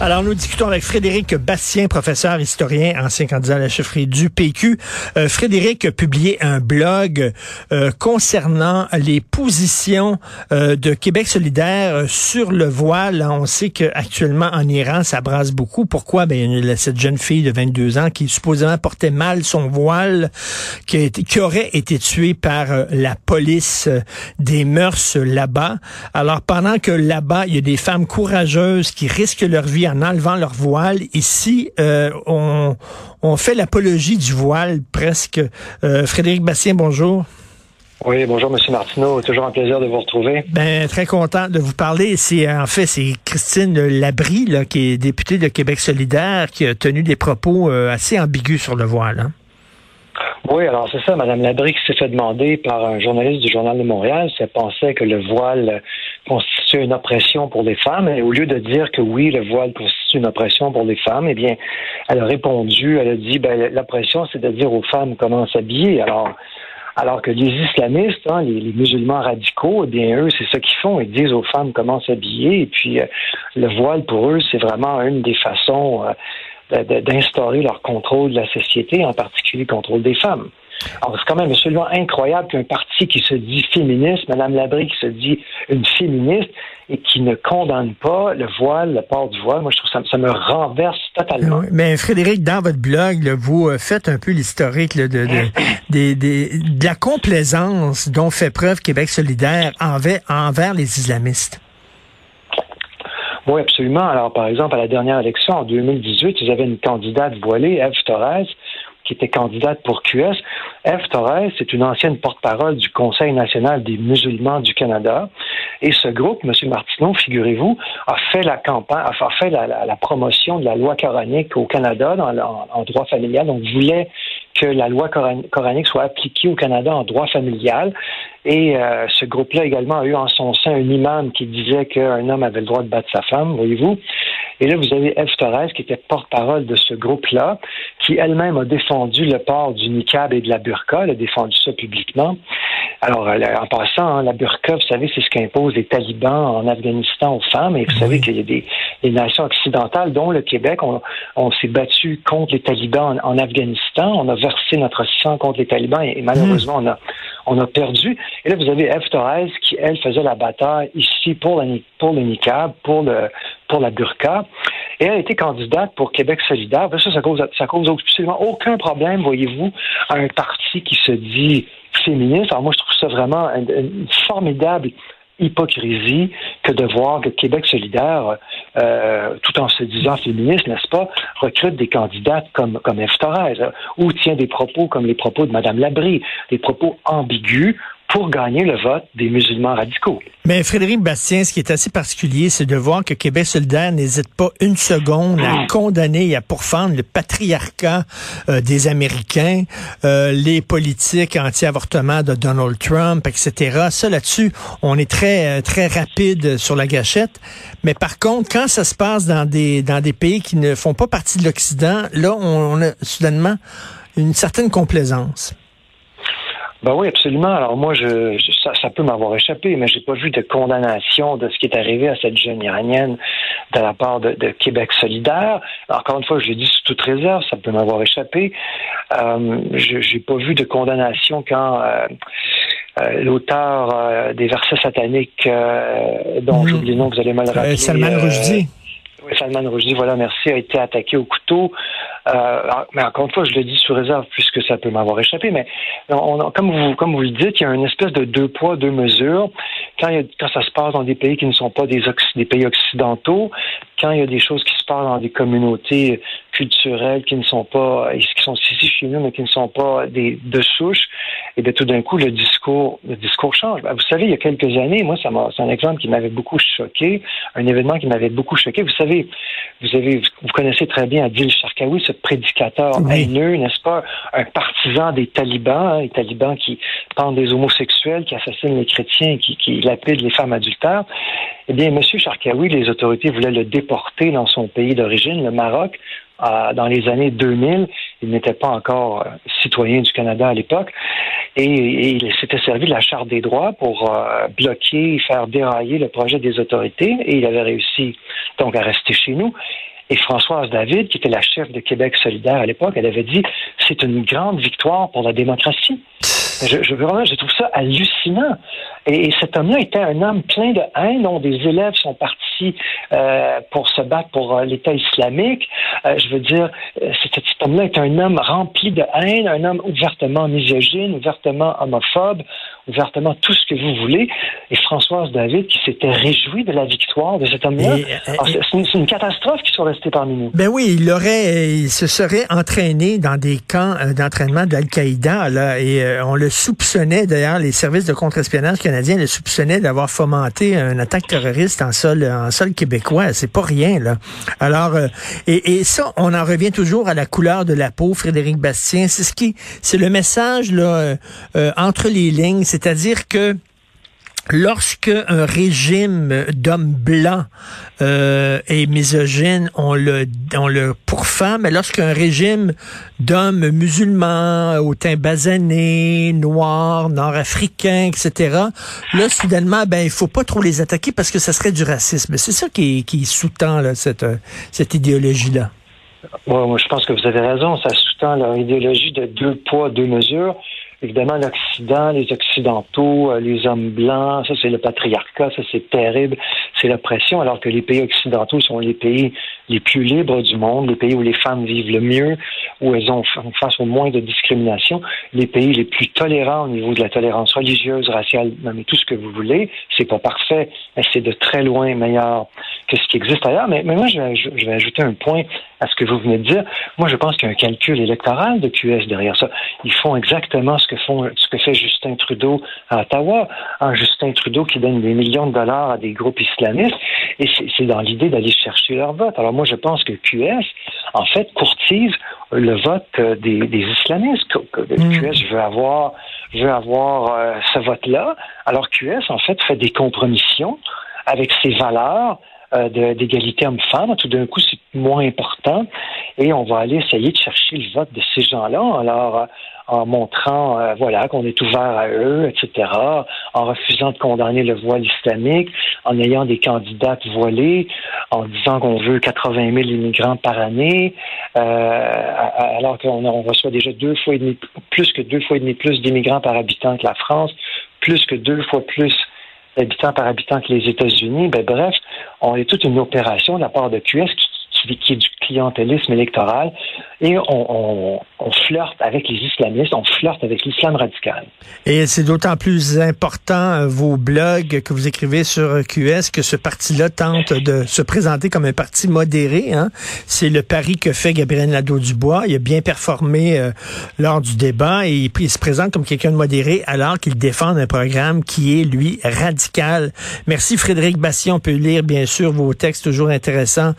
Alors, nous discutons avec Frédéric Bastien, professeur historien, ancien candidat à la chefferie du PQ. Euh, Frédéric a publié un blog euh, concernant les positions euh, de Québec solidaire sur le voile. On sait qu'actuellement, en Iran, ça brasse beaucoup. Pourquoi? Ben, il y a cette jeune fille de 22 ans qui supposément portait mal son voile, qui, qui aurait été tuée par la police des mœurs là-bas. Alors, pendant que là-bas, il y a des femmes courageuses qui risquent leur vie en enlevant leur voile. Ici, euh, on, on fait l'apologie du voile presque. Euh, Frédéric Bastien, bonjour. Oui, bonjour, Monsieur Martineau. Toujours un plaisir de vous retrouver. Ben, très content de vous parler. C'est, en fait, c'est Christine Labrie, là, qui est députée de Québec solidaire, qui a tenu des propos euh, assez ambigus sur le voile. Hein. Oui, alors c'est ça, Mme Labrie qui s'est fait demander par un journaliste du Journal de Montréal si elle pensait que le voile une oppression pour les femmes. Et au lieu de dire que oui, le voile constitue une oppression pour les femmes, eh bien, elle a répondu, elle a dit, ben, l'oppression, c'est de dire aux femmes comment s'habiller. Alors, alors que les islamistes, hein, les, musulmans radicaux, eh bien eux, c'est ça qu'ils font. Ils disent aux femmes comment s'habiller. Et puis euh, le voile pour eux, c'est vraiment une des façons euh, d'instaurer leur contrôle de la société, en particulier le contrôle des femmes. Alors, c'est quand même absolument incroyable qu'un parti qui se dit féministe, Mme Labrie qui se dit une féministe, et qui ne condamne pas le voile, le port du voile, moi, je trouve ça, ça me renverse totalement. mais Frédéric, dans votre blog, vous euh, faites un peu l'historique de, de, de, de, la complaisance dont fait preuve Québec solidaire envers, envers les islamistes. Oui, absolument. Alors, par exemple, à la dernière élection, en 2018, ils avaient une candidate voilée, Eve Torres, qui était candidate pour QS. Eve Torres, c'est une ancienne porte-parole du Conseil national des musulmans du Canada. Et ce groupe, M. Martineau, figurez-vous, a fait la campagne, a fait la, promotion de la loi coranique au Canada en droit familial. Donc, voulait que la loi coranique soit appliquée au Canada en droit familial. Et euh, ce groupe-là également a eu en son sein un imam qui disait qu'un homme avait le droit de battre sa femme, voyez-vous. Et là, vous avez Eve Torres, qui était porte-parole de ce groupe-là, qui elle-même a défendu le port du niqab et de la burqa, elle a défendu ça publiquement. Alors, en passant, hein, la burqa, vous savez, c'est ce qu'imposent les talibans en Afghanistan aux femmes. Et vous savez qu'il y a des, nations occidentales, dont le Québec, on, s'est battu contre les talibans en, Afghanistan. On a versé notre sang contre les talibans et, malheureusement, on, a, on a perdu. Et là, vous avez Eve Torres qui, elle, faisait la bataille ici pour, la, pour le niqab, pour le, la burqa. Et elle a été candidate pour Québec solidaire. Ça, ça cause, cause absolument aucun problème, voyez-vous, à un parti qui se dit féministe. Alors moi, je trouve ça vraiment une, formidable hypocrisie que de voir que Québec solidaire, euh, tout en se disant féministe, n'est-ce pas, recrute des candidates comme, comme F. Torres, ou tient des propos comme les propos de Mme Labrie, des propos ambigus pour gagner le vote des musulmans radicaux. Mais Frédéric Bastien, ce qui est assez particulier, c'est de voir que Québec solidaire n'hésite pas une seconde à condamner et à pourfendre le patriarcat euh, des Américains, euh, les politiques anti-avortement de Donald Trump, etc. Ça, là-dessus, on est très, euh, très rapide sur la gâchette. Mais par contre, quand ça se passe dans des, dans des pays qui ne font pas partie de l'Occident, là, on a soudainement une certaine complaisance. Ben oui, absolument. Alors moi, je, ça, peut m'avoir échappé, mais j'ai pas vu de condamnation de ce qui est arrivé à cette jeune iranienne de la part de, Québec solidaire. Encore une fois, je l'ai dit sous toute réserve, ça peut m'avoir échappé. Euh, je j'ai pas vu de condamnation quand euh, euh, l'auteur des versets sataniques, dont mmh. j'oublie le nom, vous allez mal rappeler. Salman Rushdie. Oui, Salman Rushdie, voilà, merci, a été attaqué au couteau. Euh, mais encore une fois, je le dis sous réserve puisque ça peut m'avoir échappé. Mais comme vous comme vous le dites, il y a une espèce de deux poids deux mesures. Quand, quand ça se passe dans des pays qui ne sont pas des, des pays occidentaux, quand il y a des choses qui se passent dans des communautés culturelles qui ne sont pas, qui sont ici chez nous, mais qui ne sont pas des de souche, et bien tout d'un coup le discours, le discours change. Ben, vous savez, il y a quelques années, moi, ça c'est un exemple qui m'avait beaucoup choqué, un événement qui m'avait beaucoup choqué. Vous savez, vous avez, vous connaissez très bien Adil Sharkawi, ce prédicateur haineux, n'est-ce pas, un partisan des talibans, hein, les talibans qui pendent des homosexuels, qui assassinent les chrétiens, qui, qui lapident les femmes adultères. Eh bien, M. Sharkawi, les autorités voulaient le déporter dans son pays d'origine, le Maroc, dans les années 2000. Il n'était pas encore euh, citoyen du Canada à l'époque. Et, il s'était servi de la Charte des droits pour euh, bloquer, faire dérailler le projet des autorités. Et il avait réussi donc à rester chez nous. Et Françoise David, qui était la chef de Québec solidaire à l'époque, elle avait dit c'est une grande victoire pour la démocratie. Je, je, vraiment, je trouve ça hallucinant. Et, cet homme-là était un homme plein de haine, dont des élèves sont partis euh, pour se battre pour euh, l'État islamique. Euh, je veux dire, cet homme-là est un homme rempli de haine, un homme ouvertement misogyne, ouvertement homophobe, ouvertement tout ce que vous voulez. Et Françoise David qui s'était réjouie de la victoire de cet homme-là. C'est une, catastrophe qu'il soit resté parmi nous. Ben oui, il aurait, il se serait entraîné dans des camps d'entraînement d'Al-Qaïda, là, et on le soupçonnait, d'ailleurs, les services de contre-espionnage canadiens le soupçonnaient d'avoir fomenté une attaque terroriste en sol, en sol québécois. C'est pas rien, là. Alors, et, et, ça, on en revient toujours à la couleur de la peau, Frédéric Bastien. C'est ce qui, c'est le message, là, euh, entre les lignes c'est-à-dire que lorsque un régime d'hommes blancs euh, est misogyne, on le, on le pourfend, mais lorsqu'un régime d'hommes musulmans, au teint basané, noirs, nord-africains, etc., là, soudainement, ben, il faut pas trop les attaquer parce que ça serait du racisme. C'est ça qui, sous-tend cette, cette idéologie-là. Ouais, moi, je pense que vous avez raison. Ça sous-tend leur idéologie de deux poids, deux mesures. Évidemment, l'Occident, les Occidentaux, euh, les hommes blancs, ça c'est le patriarcat, ça c'est terrible, c'est l'oppression, alors que les pays occidentaux sont les pays les plus libres du monde, les pays où les femmes vivent le mieux, où elles ont face au moins de discrimination, les pays les plus tolérants au niveau de la tolérance religieuse, raciale, mais tout ce que vous voulez. C'est pas parfait, mais c'est de très loin meilleur que ce qui existe ailleurs. Mais, mais moi, je vais, je vais ajouter un point à ce que vous venez de dire. Moi, je pense qu'il y a un calcul électoral de QS derrière ça. Ils font exactement ce que font, ce que fait Justin Trudeau à Ottawa. Un Justin Trudeau qui donne des millions de dollars à des groupes islamistes, et c'est dans l'idée d'aller chercher leur vote. Alors moi, je pense que QS, en fait, courtise le vote euh, des, islamistes. Mm. QS veut avoir, veut avoir euh, ce vote-là. Alors QS, en fait, fait des compromissions avec ses valeurs, euh, d'égalité homme-femme. Tout d'un coup, c'est moins important. Et on va aller essayer de chercher le vote de ces gens-là. Alors, en montrant euh, voilà qu'on est ouvert à eux, etc., en refusant de condamner le voile islamique, en ayant des candidates voilées, en disant qu'on veut 80 000 immigrants par année, euh, alors qu'on on reçoit déjà deux fois et demi, plus que deux fois et demi plus d'immigrants par habitant que la France, plus que deux fois plus d'habitants par habitant que les États-Unis. Ben, bref, on est toute une opération de la part de QS qui qui est du clientélisme électoral, et on, flirte avec les islamistes, on flirte avec l'islam radical. Et c'est d'autant plus important, euh, vos blogs que vous écrivez sur QS, que ce parti-là tente de se présenter comme un parti modéré. Hein? C'est le pari que fait Gabriel Nadeau-Dubois. Il a bien performé euh, lors du débat et il, se présente comme quelqu'un de modéré alors qu'il défend un programme qui est, lui, radical. Merci Frédéric Bastien. On peut lire, bien sûr, vos textes toujours intéressants